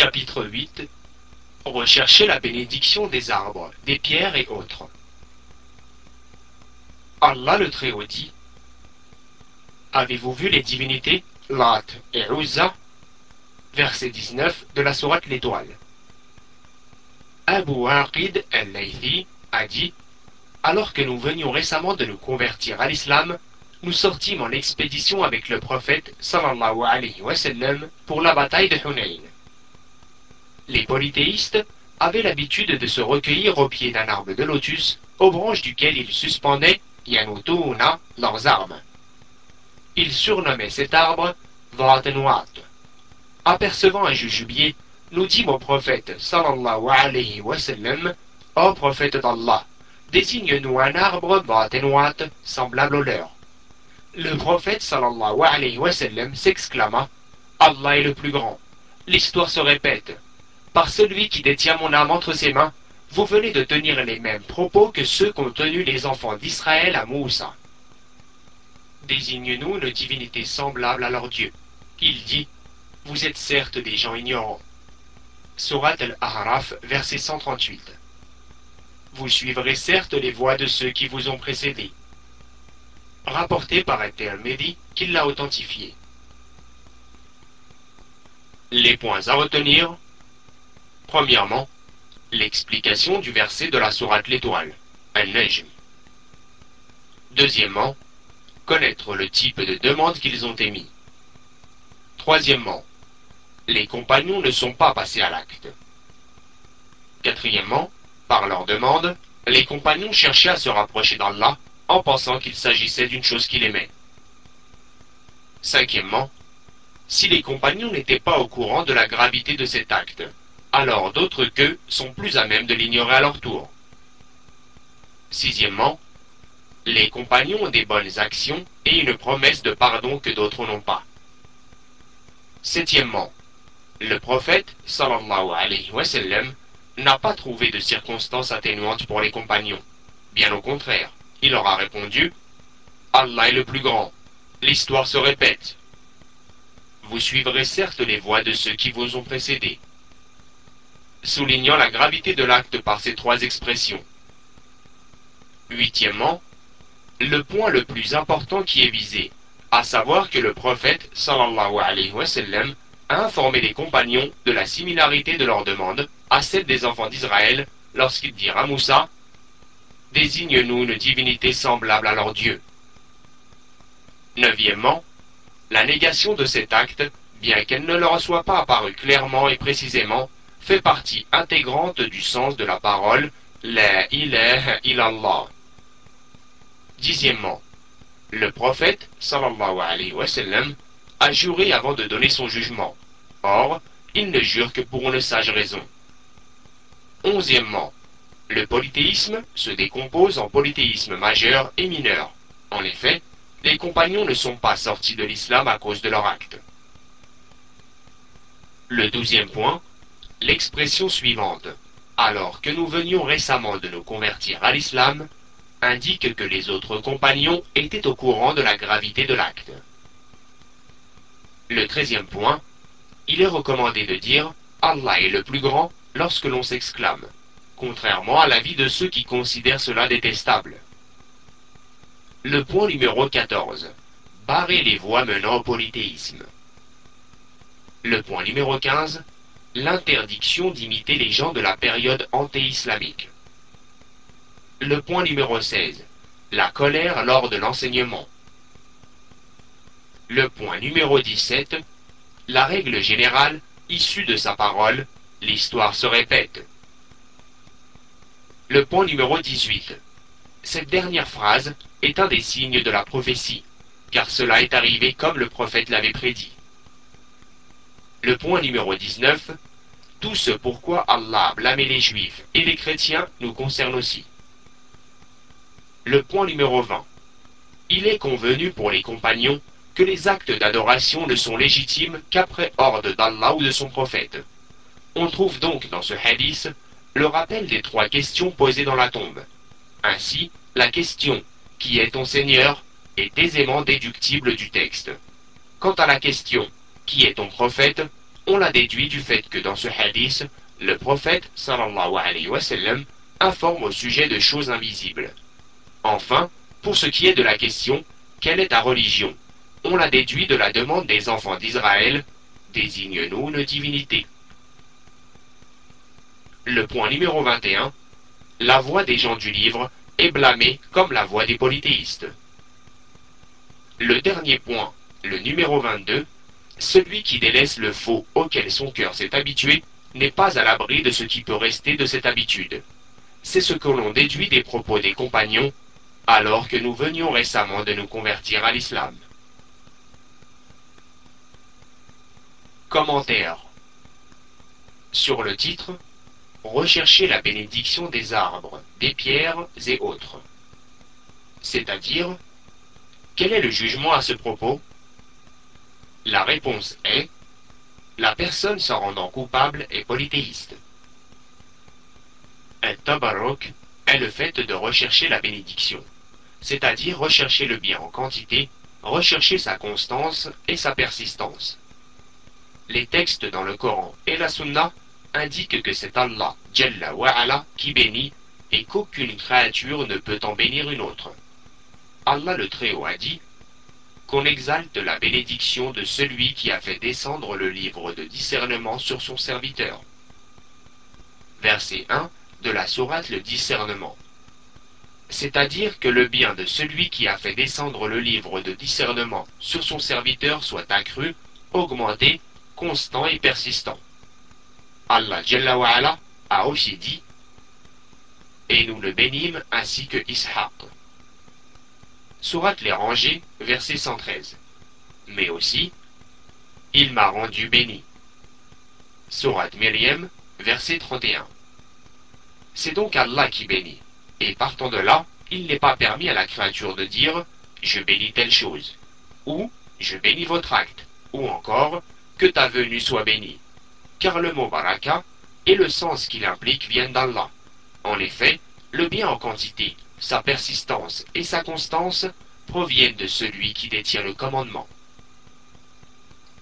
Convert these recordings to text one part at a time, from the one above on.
Chapitre 8 Rechercher la bénédiction des arbres, des pierres et autres. Allah le Très-Haut dit Avez-vous vu les divinités Lat et Uzza Verset 19 de la sourate L'Étoile. Abu Aqid al-Laythi a dit Alors que nous venions récemment de nous convertir à l'islam, nous sortîmes en expédition avec le prophète sallallahu alayhi wa pour la bataille de Hunayn. Les polythéistes avaient l'habitude de se recueillir au pied d'un arbre de lotus, aux branches duquel ils suspendaient Yanutuna leurs armes. Ils surnommaient cet arbre Vatenwat. Apercevant un jujubier, nous dîmes au prophète sallallahu alayhi wa sallam, Ô prophète d'Allah, désigne-nous un arbre Vatenwat semblable au leur. Le prophète sallallahu alayhi wa sallam s'exclama Allah est le plus grand. L'histoire se répète. Par celui qui détient mon âme entre ses mains, vous venez de tenir les mêmes propos que ceux qu'ont tenus les enfants d'Israël à Moussa. Désigne-nous une divinité semblable à leur Dieu. Il dit Vous êtes certes des gens ignorants. Surat al-Ahraf, verset 138. Vous suivrez certes les voies de ceux qui vous ont précédés. Rapporté par At-Tirmidhi qui l'a authentifié. Les points à retenir. Premièrement, l'explication du verset de la sourate l'étoile, Al-Najm. Deuxièmement, connaître le type de demande qu'ils ont émis. Troisièmement, les compagnons ne sont pas passés à l'acte. Quatrièmement, par leur demande, les compagnons cherchaient à se rapprocher d'Allah en pensant qu'il s'agissait d'une chose qu'il aimait. Cinquièmement, si les compagnons n'étaient pas au courant de la gravité de cet acte, alors d'autres qu'eux sont plus à même de l'ignorer à leur tour. Sixièmement, les compagnons ont des bonnes actions et une promesse de pardon que d'autres n'ont pas. Septièmement, le prophète, sallallahu alayhi wa sallam, n'a pas trouvé de circonstances atténuantes pour les compagnons. Bien au contraire, il leur a répondu Allah est le plus grand. L'histoire se répète. Vous suivrez certes les voies de ceux qui vous ont précédés. Soulignant la gravité de l'acte par ces trois expressions. Huitièmement, le point le plus important qui est visé, à savoir que le prophète sallallahu alayhi wa sallam a informé les compagnons de la similarité de leur demande à celle des enfants d'Israël lorsqu'ils dirent à Moussa Désigne-nous une divinité semblable à leur Dieu. Neuvièmement, la négation de cet acte, bien qu'elle ne leur soit pas apparue clairement et précisément, fait partie intégrante du sens de la parole La ilaha illallah. Dixièmement, le prophète, sallallahu alayhi wa sallam, a juré avant de donner son jugement. Or, il ne jure que pour une sage raison. Onzièmement, le polythéisme se décompose en polythéisme majeur et mineur. En effet, les compagnons ne sont pas sortis de l'islam à cause de leur acte. Le douzième point, l'expression suivante, alors que nous venions récemment de nous convertir à l'islam, indique que les autres compagnons étaient au courant de la gravité de l'acte. Le treizième point, il est recommandé de dire Allah est le plus grand lorsque l'on s'exclame, contrairement à l'avis de ceux qui considèrent cela détestable. Le point numéro 14. Barrer les voies menant au polythéisme. Le point numéro 15. L'interdiction d'imiter les gens de la période anté-islamique. Le point numéro 16. La colère lors de l'enseignement. Le point numéro 17. La règle générale, issue de sa parole, l'histoire se répète. Le point numéro 18. Cette dernière phrase est un des signes de la prophétie, car cela est arrivé comme le prophète l'avait prédit. Le point numéro 19. Tout ce pourquoi Allah blâmait les juifs et les chrétiens nous concerne aussi. Le point numéro 20. Il est convenu pour les compagnons que les actes d'adoration ne sont légitimes qu'après ordre d'Allah ou de son prophète. On trouve donc dans ce hadith le rappel des trois questions posées dans la tombe. Ainsi, la question Qui est ton Seigneur? est aisément déductible du texte. Quant à la question Qui est ton prophète On l'a déduit du fait que dans ce hadith, le prophète sallallahu alayhi wa sallam informe au sujet de choses invisibles. Enfin, pour ce qui est de la question quelle est ta religion? On l'a déduit de la demande des enfants d'Israël désigne-nous une divinité. Le point numéro 21. La voix des gens du livre est blâmée comme la voix des polythéistes. Le dernier point, le numéro 22. Celui qui délaisse le faux auquel son cœur s'est habitué n'est pas à l'abri de ce qui peut rester de cette habitude. C'est ce que l'on déduit des propos des compagnons alors que nous venions récemment de nous convertir à l'islam. Commentaire Sur le titre, rechercher la bénédiction des arbres, des pierres et autres. C'est-à-dire, quel est le jugement à ce propos? La réponse est la personne s'en rendant coupable est polythéiste. Un tabarok est le fait de rechercher la bénédiction c'est-à-dire rechercher le bien en quantité, rechercher sa constance et sa persistance. Les textes dans le Coran et la Sunna indiquent que c'est Allah, Jalla wa qui bénit et qu'aucune créature ne peut en bénir une autre. Allah le Très-Haut a dit qu'on exalte la bénédiction de celui qui a fait descendre le livre de discernement sur son serviteur. Verset 1 de la sourate Le Discernement c'est-à-dire que le bien de celui qui a fait descendre le livre de discernement sur son serviteur soit accru, augmenté, constant et persistant. Allah Jalla a aussi dit Et nous le bénîmes ainsi que Ishaq. Surat les rangées, verset 113. Mais aussi Il m'a rendu béni. Surat Myriam, verset 31. C'est donc Allah qui bénit. Et partant de là, il n'est pas permis à la créature de dire Je bénis telle chose, ou Je bénis votre acte, ou encore Que ta venue soit bénie. Car le mot baraka et le sens qu'il implique viennent d'Allah. En effet, le bien en quantité, sa persistance et sa constance proviennent de celui qui détient le commandement.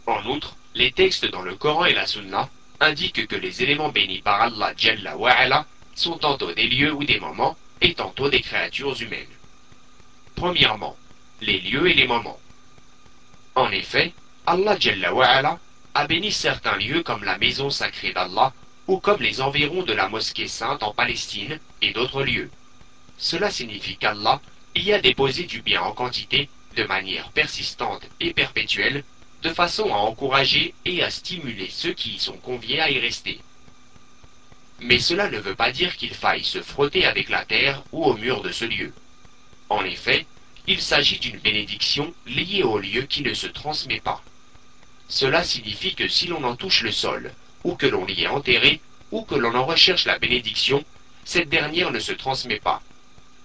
En outre, les textes dans le Coran et la Sunna indiquent que les éléments bénis par Allah Jalla sont tantôt des lieux ou des moments et tantôt des créatures humaines. Premièrement, les lieux et les moments. En effet, Allah Jalla a béni certains lieux comme la maison sacrée d'Allah ou comme les environs de la mosquée sainte en Palestine et d'autres lieux. Cela signifie qu'Allah y a déposé du bien en quantité de manière persistante et perpétuelle, de façon à encourager et à stimuler ceux qui y sont conviés à y rester. Mais cela ne veut pas dire qu'il faille se frotter avec la terre ou au mur de ce lieu. En effet, il s'agit d'une bénédiction liée au lieu qui ne se transmet pas. Cela signifie que si l'on en touche le sol, ou que l'on y est enterré, ou que l'on en recherche la bénédiction, cette dernière ne se transmet pas.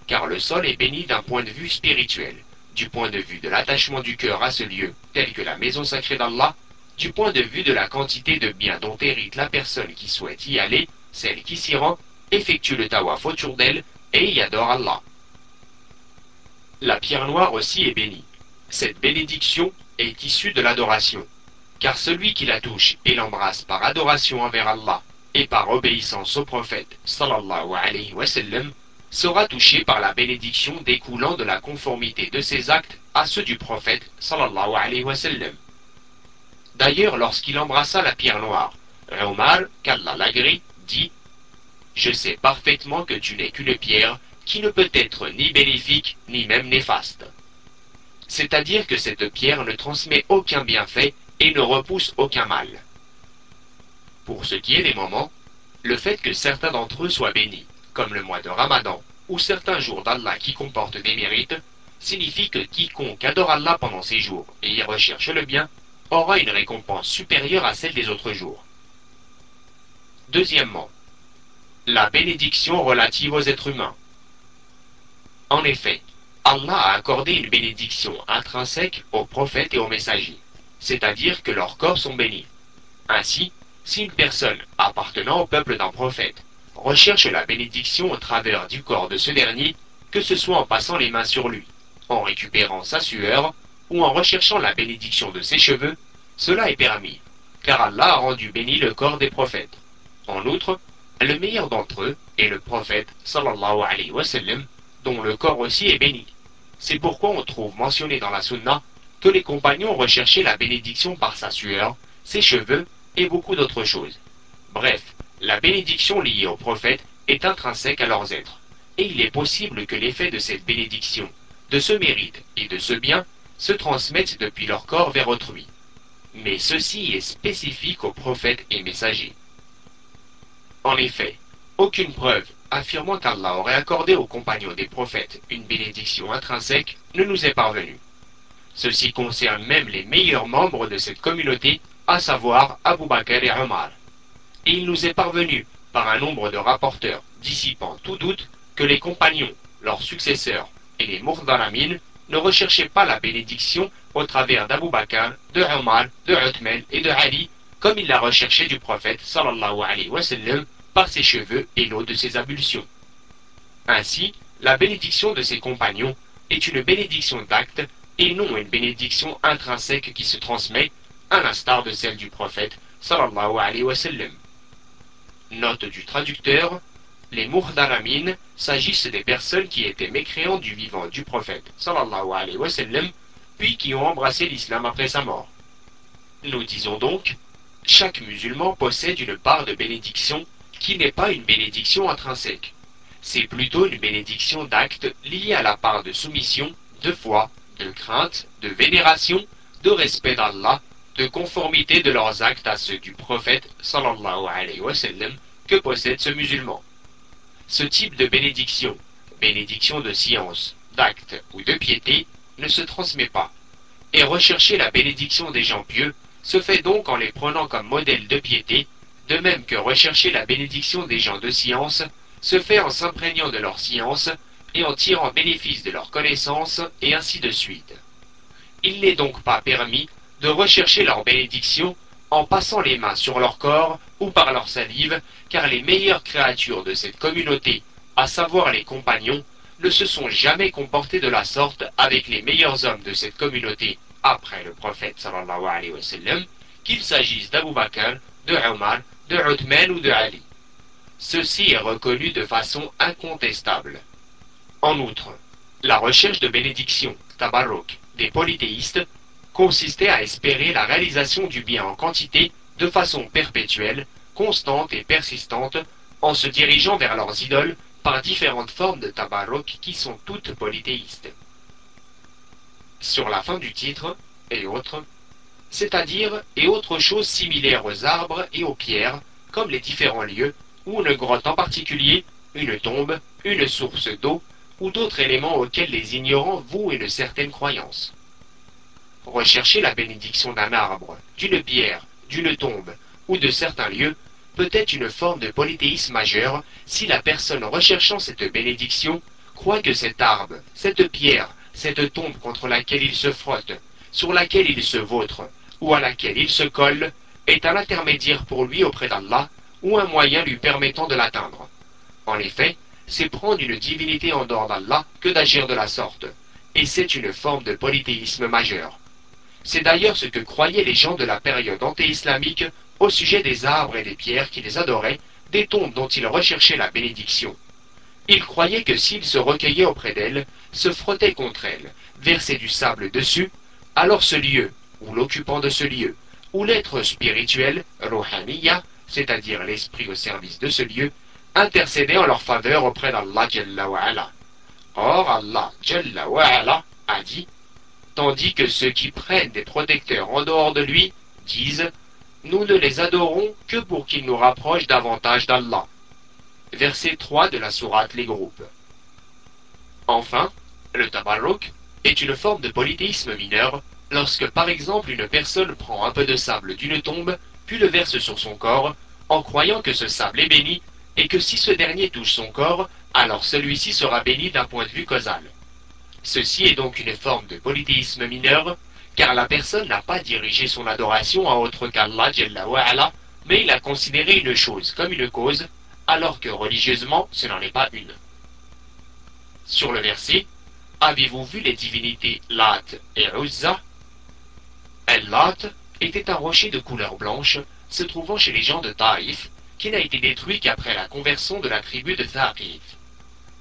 Car le sol est béni d'un point de vue spirituel, du point de vue de l'attachement du cœur à ce lieu, tel que la maison sacrée d'Allah, du point de vue de la quantité de biens dont hérite la personne qui souhaite y aller, celle qui s'y rend effectue le tawaf autour d'elle et y adore Allah. La pierre noire aussi est bénie. Cette bénédiction est issue de l'adoration, car celui qui la touche et l'embrasse par adoration envers Allah et par obéissance au prophète sallallahu alayhi wa sallam, sera touché par la bénédiction découlant de la conformité de ses actes à ceux du prophète sallallahu alayhi wa sallam. D'ailleurs, lorsqu'il embrassa la pierre noire, Omar, qu'Allah l'agrée, dit Je sais parfaitement que tu n'es qu'une pierre qui ne peut être ni bénéfique ni même néfaste. C'est-à-dire que cette pierre ne transmet aucun bienfait et ne repousse aucun mal. Pour ce qui est des moments, le fait que certains d'entre eux soient bénis, comme le mois de Ramadan ou certains jours d'Allah qui comportent des mérites, signifie que quiconque adore Allah pendant ces jours et y recherche le bien aura une récompense supérieure à celle des autres jours. Deuxièmement, la bénédiction relative aux êtres humains. En effet, Allah a accordé une bénédiction intrinsèque aux prophètes et aux messagers, c'est-à-dire que leurs corps sont bénis. Ainsi, si une personne appartenant au peuple d'un prophète recherche la bénédiction au travers du corps de ce dernier, que ce soit en passant les mains sur lui, en récupérant sa sueur ou en recherchant la bénédiction de ses cheveux, cela est permis, car Allah a rendu béni le corps des prophètes. En outre, le meilleur d'entre eux est le prophète sallallahu alayhi wa sallam, dont le corps aussi est béni. C'est pourquoi on trouve mentionné dans la sunna que les compagnons recherchaient la bénédiction par sa sueur, ses cheveux et beaucoup d'autres choses. Bref, la bénédiction liée au prophète est intrinsèque à leurs êtres, et il est possible que l'effet de cette bénédiction, de ce mérite et de ce bien se transmettent depuis leur corps vers autrui. Mais ceci est spécifique aux prophètes et messagers. En effet, aucune preuve affirmant qu'Allah aurait accordé aux compagnons des prophètes une bénédiction intrinsèque ne nous est parvenue. Ceci concerne même les meilleurs membres de cette communauté, à savoir Abu Bakr et Omar. Et il nous est parvenu, par un nombre de rapporteurs dissipant tout doute, que les compagnons, leurs successeurs et les Mourdaramin ne recherchaient pas la bénédiction au travers d'Abu Bakr, de Omar, de Uthman et de Ali, comme il la recherchait du prophète sallallahu alayhi wa sallam par ses cheveux et l'eau de ses ablutions. Ainsi, la bénédiction de ses compagnons est une bénédiction d'acte et non une bénédiction intrinsèque qui se transmet, à l'instar de celle du prophète sallallahu alayhi wa sallam. Note du traducteur les Muhdaramin s'agissent des personnes qui étaient mécréants du vivant du prophète sallallahu alayhi wa sallam, puis qui ont embrassé l'islam après sa mort. Nous disons donc, chaque musulman possède une part de bénédiction qui n'est pas une bénédiction intrinsèque. C'est plutôt une bénédiction d'acte liée à la part de soumission, de foi, de crainte, de vénération, de respect d'Allah, de conformité de leurs actes à ceux du prophète sallallahu alayhi wa sallam que possède ce musulman. Ce type de bénédiction, bénédiction de science, d'acte ou de piété, ne se transmet pas. Et rechercher la bénédiction des gens pieux se fait donc en les prenant comme modèle de piété, de même que rechercher la bénédiction des gens de science se fait en s'imprégnant de leur science et en tirant bénéfice de leur connaissance, et ainsi de suite. Il n'est donc pas permis de rechercher leur bénédiction en passant les mains sur leur corps ou par leur salive, car les meilleures créatures de cette communauté, à savoir les compagnons, ne se sont jamais comportés de la sorte avec les meilleurs hommes de cette communauté après le prophète qu'il s'agisse d'Abu Bakr, de Omar, de Uthman ou de Ali. Ceci est reconnu de façon incontestable. En outre, la recherche de bénédiction, tabarruk, des polythéistes consistait à espérer la réalisation du bien en quantité de façon perpétuelle, constante et persistante, en se dirigeant vers leurs idoles par différentes formes de tabarruk qui sont toutes polythéistes. Sur la fin du titre, et autres, c'est-à-dire et autres choses similaires aux arbres et aux pierres, comme les différents lieux, ou une grotte en particulier, une tombe, une source d'eau, ou d'autres éléments auxquels les ignorants vouent une certaine croyance. Rechercher la bénédiction d'un arbre, d'une pierre, d'une tombe, ou de certains lieux, peut être une forme de polythéisme majeur si la personne recherchant cette bénédiction croit que cet arbre, cette pierre, cette tombe contre laquelle il se frotte, sur laquelle il se vautre, ou à laquelle il se colle, est un intermédiaire pour lui auprès d'Allah, ou un moyen lui permettant de l'atteindre. En effet, c'est prendre une divinité en dehors d'Allah que d'agir de la sorte, et c'est une forme de polythéisme majeur. C'est d'ailleurs ce que croyaient les gens de la période anté-islamique au sujet des arbres et des pierres qu'ils adoraient, des tombes dont ils recherchaient la bénédiction. Ils croyaient que s'ils se recueillaient auprès d'elles, se frottaient contre elles, versaient du sable dessus, alors ce lieu, ou l'occupant de ce lieu, ou l'être spirituel, Rohaniya, c'est-à-dire l'esprit au service de ce lieu, intercédait en leur faveur auprès d'Allah Jalla. Or Allah a dit, tandis que ceux qui prennent des protecteurs en dehors de lui disent, nous ne les adorons que pour qu'ils nous rapprochent davantage d'Allah. Verset 3 de la sourate Les groupes. Enfin, le tabarruk est une forme de polythéisme mineur lorsque par exemple une personne prend un peu de sable d'une tombe puis le verse sur son corps en croyant que ce sable est béni et que si ce dernier touche son corps, alors celui-ci sera béni d'un point de vue causal. Ceci est donc une forme de polythéisme mineur, car la personne n'a pas dirigé son adoration à autre qu'Allah, mais il a considéré une chose comme une cause, alors que religieusement ce n'en est pas une. Sur le verset, avez-vous vu les divinités Lat et Uzza? El-Lat était un rocher de couleur blanche se trouvant chez les gens de Taïf, qui n'a été détruit qu'après la conversion de la tribu de Thaqif.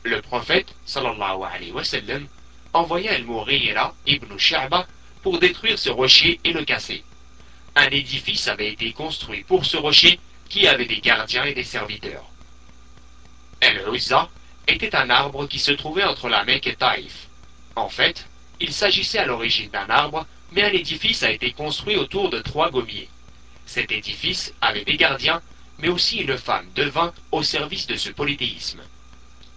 Le prophète, sallallahu alayhi wa envoya Al-Mughira ibn Sha'ba pour détruire ce rocher et le casser. Un édifice avait été construit pour ce rocher qui avait des gardiens et des serviteurs. El-Uzza était un arbre qui se trouvait entre la Mecque et Taïf. En fait, il s'agissait à l'origine d'un arbre, mais un édifice a été construit autour de trois gommiers. Cet édifice avait des gardiens, mais aussi une femme devint au service de ce polythéisme.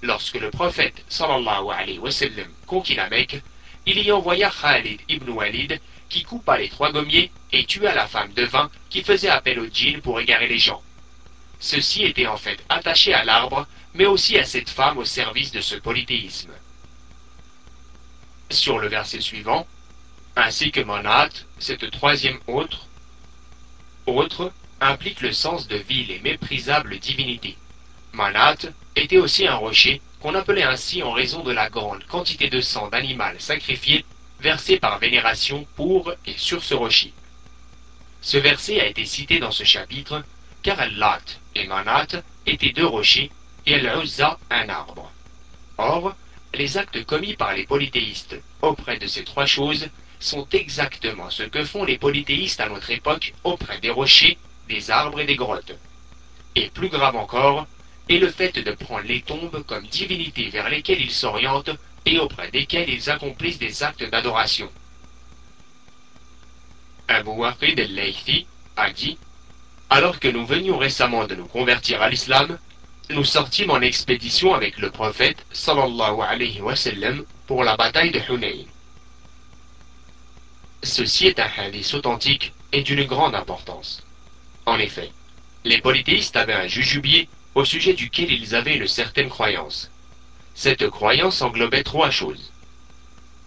Lorsque le prophète sallallahu alayhi wa sallam conquit la Mecque, il y envoya Khalid ibn Walid qui coupa les trois gommiers et tua la femme de vin qui faisait appel au djinn pour égarer les gens. Ceux-ci étaient en fait attachés à l'arbre, mais aussi à cette femme au service de ce polythéisme. Sur le verset suivant, ainsi que Monat, cette troisième autre, autre implique le sens de ville et méprisable divinité. Manat était aussi un rocher qu'on appelait ainsi en raison de la grande quantité de sang d'animal sacrifié versé par vénération pour et sur ce rocher. Ce verset a été cité dans ce chapitre car Al-Lat et Manat étaient deux rochers et Al-Uzza un arbre. Or, les actes commis par les polythéistes auprès de ces trois choses sont exactement ce que font les polythéistes à notre époque auprès des rochers, des arbres et des grottes. Et plus grave encore, est le fait de prendre les tombes comme divinités vers lesquelles ils s'orientent et auprès desquelles ils accomplissent des actes d'adoration. Abu Waqid al-Laythi a dit Alors que nous venions récemment de nous convertir à l'islam, nous sortîmes en expédition avec le prophète sallallahu alayhi wa sallam pour la bataille de Hunayn. Ceci est un hadith authentique et d'une grande importance. En effet, les polythéistes avaient un jujubier au sujet duquel ils avaient une certaine croyance. Cette croyance englobait trois choses.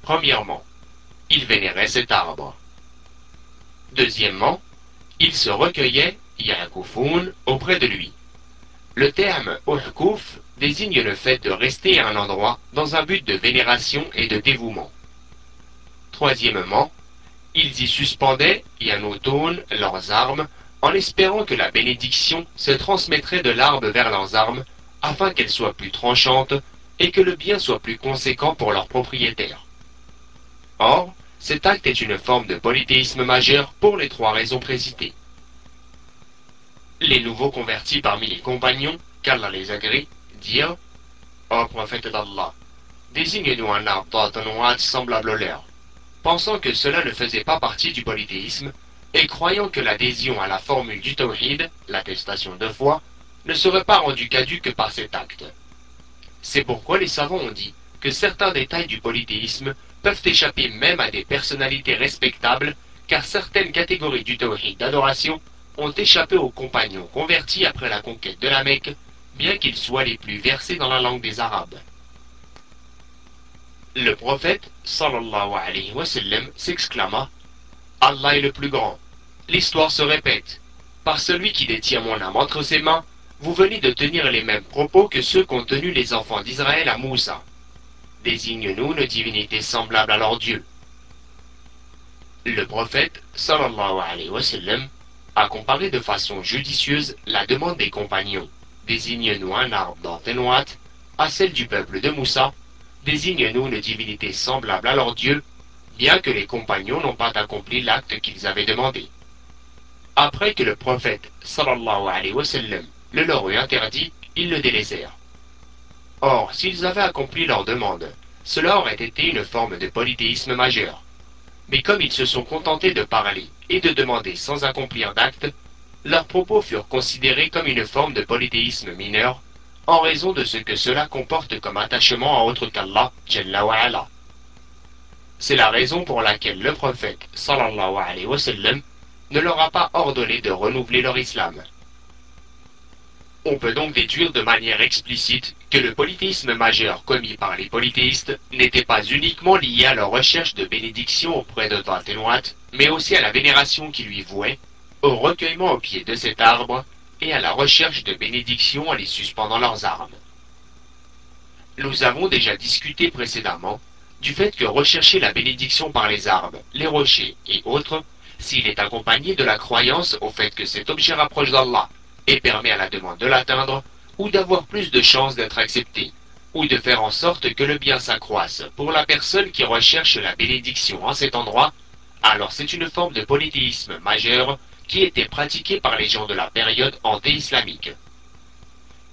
Premièrement, ils vénéraient cet arbre. Deuxièmement, ils se recueillaient, Yaakoufoun, auprès de lui. Le terme Uhkouf désigne le fait de rester à un endroit dans un but de vénération et de dévouement. Troisièmement, ils y suspendaient, Yanotun, leurs armes, en espérant que la bénédiction se transmettrait de l'arbre vers leurs armes, afin qu'elles soient plus tranchantes et que le bien soit plus conséquent pour leurs propriétaires. Or, cet acte est une forme de polythéisme majeur pour les trois raisons précitées. Les nouveaux convertis parmi les compagnons, qu'Allah les agrée, dirent Ô prophète d'Allah, désigne-nous un arbre semblable au leur pensant que cela ne faisait pas partie du polythéisme, et croyant que l'adhésion à la formule du tawhid, l'attestation de foi, ne serait pas rendue caduque par cet acte. C'est pourquoi les savants ont dit que certains détails du polythéisme peuvent échapper même à des personnalités respectables, car certaines catégories du tawhid d'adoration ont échappé aux compagnons convertis après la conquête de la Mecque, bien qu'ils soient les plus versés dans la langue des Arabes. Le prophète, sallallahu alayhi wa s'exclama Allah est le plus grand. L'histoire se répète. Par celui qui détient mon âme entre ses mains, vous venez de tenir les mêmes propos que ceux qu'ont tenus les enfants d'Israël à Moussa. Désigne-nous une divinité semblable à leur Dieu. Le prophète, sallallahu alayhi wa sallam, a comparé de façon judicieuse la demande des compagnons, désigne-nous un arbre dans à celle du peuple de Moussa, désigne-nous une divinité semblable à leur Dieu, bien que les compagnons n'ont pas accompli l'acte qu'ils avaient demandé. Après que le prophète sallallahu alayhi wa le leur eut interdit, ils le délaissèrent. Or, s'ils avaient accompli leur demande, cela aurait été une forme de polythéisme majeur. Mais comme ils se sont contentés de parler et de demander sans accomplir d'acte, leurs propos furent considérés comme une forme de polythéisme mineur en raison de ce que cela comporte comme attachement à autre qu'Allah, C'est la raison pour laquelle le prophète, sallallahu alayhi wa sallam, ne leur a pas ordonné de renouveler leur islam. On peut donc déduire de manière explicite que le polythéisme majeur commis par les polythéistes n'était pas uniquement lié à leur recherche de bénédiction auprès de Tatenouat, mais aussi à la vénération qu'ils lui vouaient, au recueillement au pied de cet arbre et à la recherche de bénédictions en les suspendant leurs armes. Nous avons déjà discuté précédemment du fait que rechercher la bénédiction par les arbres, les rochers et autres s'il est accompagné de la croyance au fait que cet objet rapproche d'Allah et permet à la demande de l'atteindre, ou d'avoir plus de chances d'être accepté, ou de faire en sorte que le bien s'accroisse pour la personne qui recherche la bénédiction en cet endroit, alors c'est une forme de polythéisme majeur qui était pratiquée par les gens de la période anté-islamique.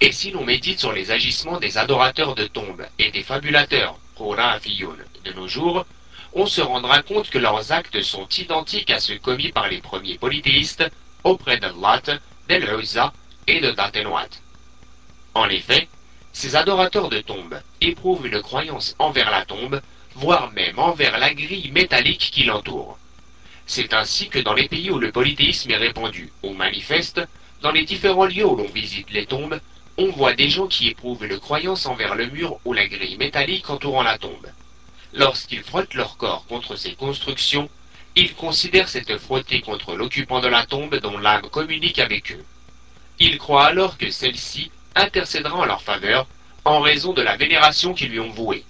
Et si l'on médite sur les agissements des adorateurs de tombes et des fabulateurs, de nos jours, on se rendra compte que leurs actes sont identiques à ceux commis par les premiers polythéistes auprès de Lat, d'El Uzza et de Datenwat. En effet, ces adorateurs de tombes éprouvent une croyance envers la tombe, voire même envers la grille métallique qui l'entoure. C'est ainsi que dans les pays où le polythéisme est répandu ou manifeste, dans les différents lieux où l'on visite les tombes, on voit des gens qui éprouvent une croyance envers le mur ou la grille métallique entourant la tombe. Lorsqu'ils frottent leur corps contre ces constructions, ils considèrent cette frottée contre l'occupant de la tombe dont l'âme communique avec eux. Ils croient alors que celle-ci intercédera en leur faveur en raison de la vénération qu'ils lui ont vouée.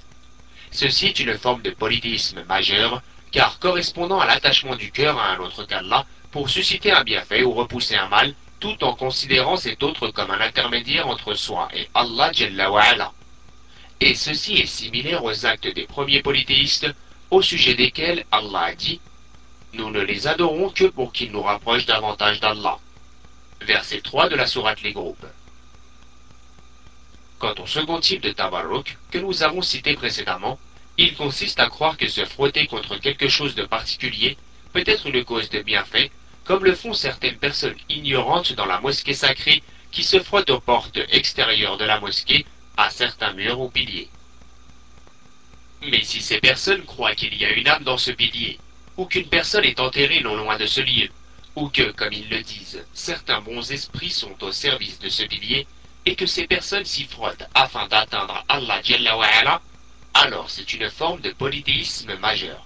Ceci est une forme de polythéisme majeur, car correspondant à l'attachement du cœur à un autre qu'Allah pour susciter un bienfait ou repousser un mal, tout en considérant cet autre comme un intermédiaire entre soi et Allah Jalla Et ceci est similaire aux actes des premiers polythéistes, au sujet desquels Allah a dit Nous ne les adorons que pour qu'ils nous rapprochent davantage d'Allah. Verset 3 de la sourate Les Groupes. Quant au second type de tabarruk que nous avons cité précédemment, il consiste à croire que se frotter contre quelque chose de particulier peut être une cause de bienfait comme le font certaines personnes ignorantes dans la mosquée sacrée qui se frottent aux portes extérieures de la mosquée, à certains murs ou piliers. Mais si ces personnes croient qu'il y a une âme dans ce pilier, ou qu'une personne est enterrée non loin de ce lieu, ou que, comme ils le disent, certains bons esprits sont au service de ce pilier, et que ces personnes s'y frottent afin d'atteindre Allah alors c'est une forme de polythéisme majeur.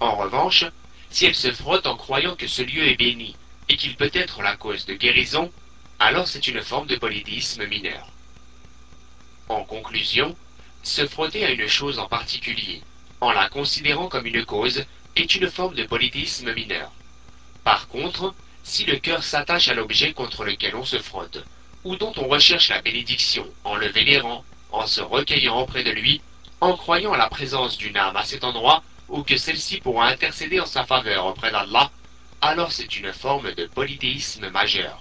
En revanche, si elle se frotte en croyant que ce lieu est béni et qu'il peut être la cause de guérison, alors c'est une forme de polythéisme mineur. En conclusion, se frotter à une chose en particulier, en la considérant comme une cause, est une forme de polythéisme mineur. Par contre, si le cœur s'attache à l'objet contre lequel on se frotte, ou dont on recherche la bénédiction en le vénérant, en se recueillant auprès de lui, en croyant à la présence d'une âme à cet endroit, ou que celle-ci pourra intercéder en sa faveur auprès d'Allah, alors c'est une forme de polythéisme majeur.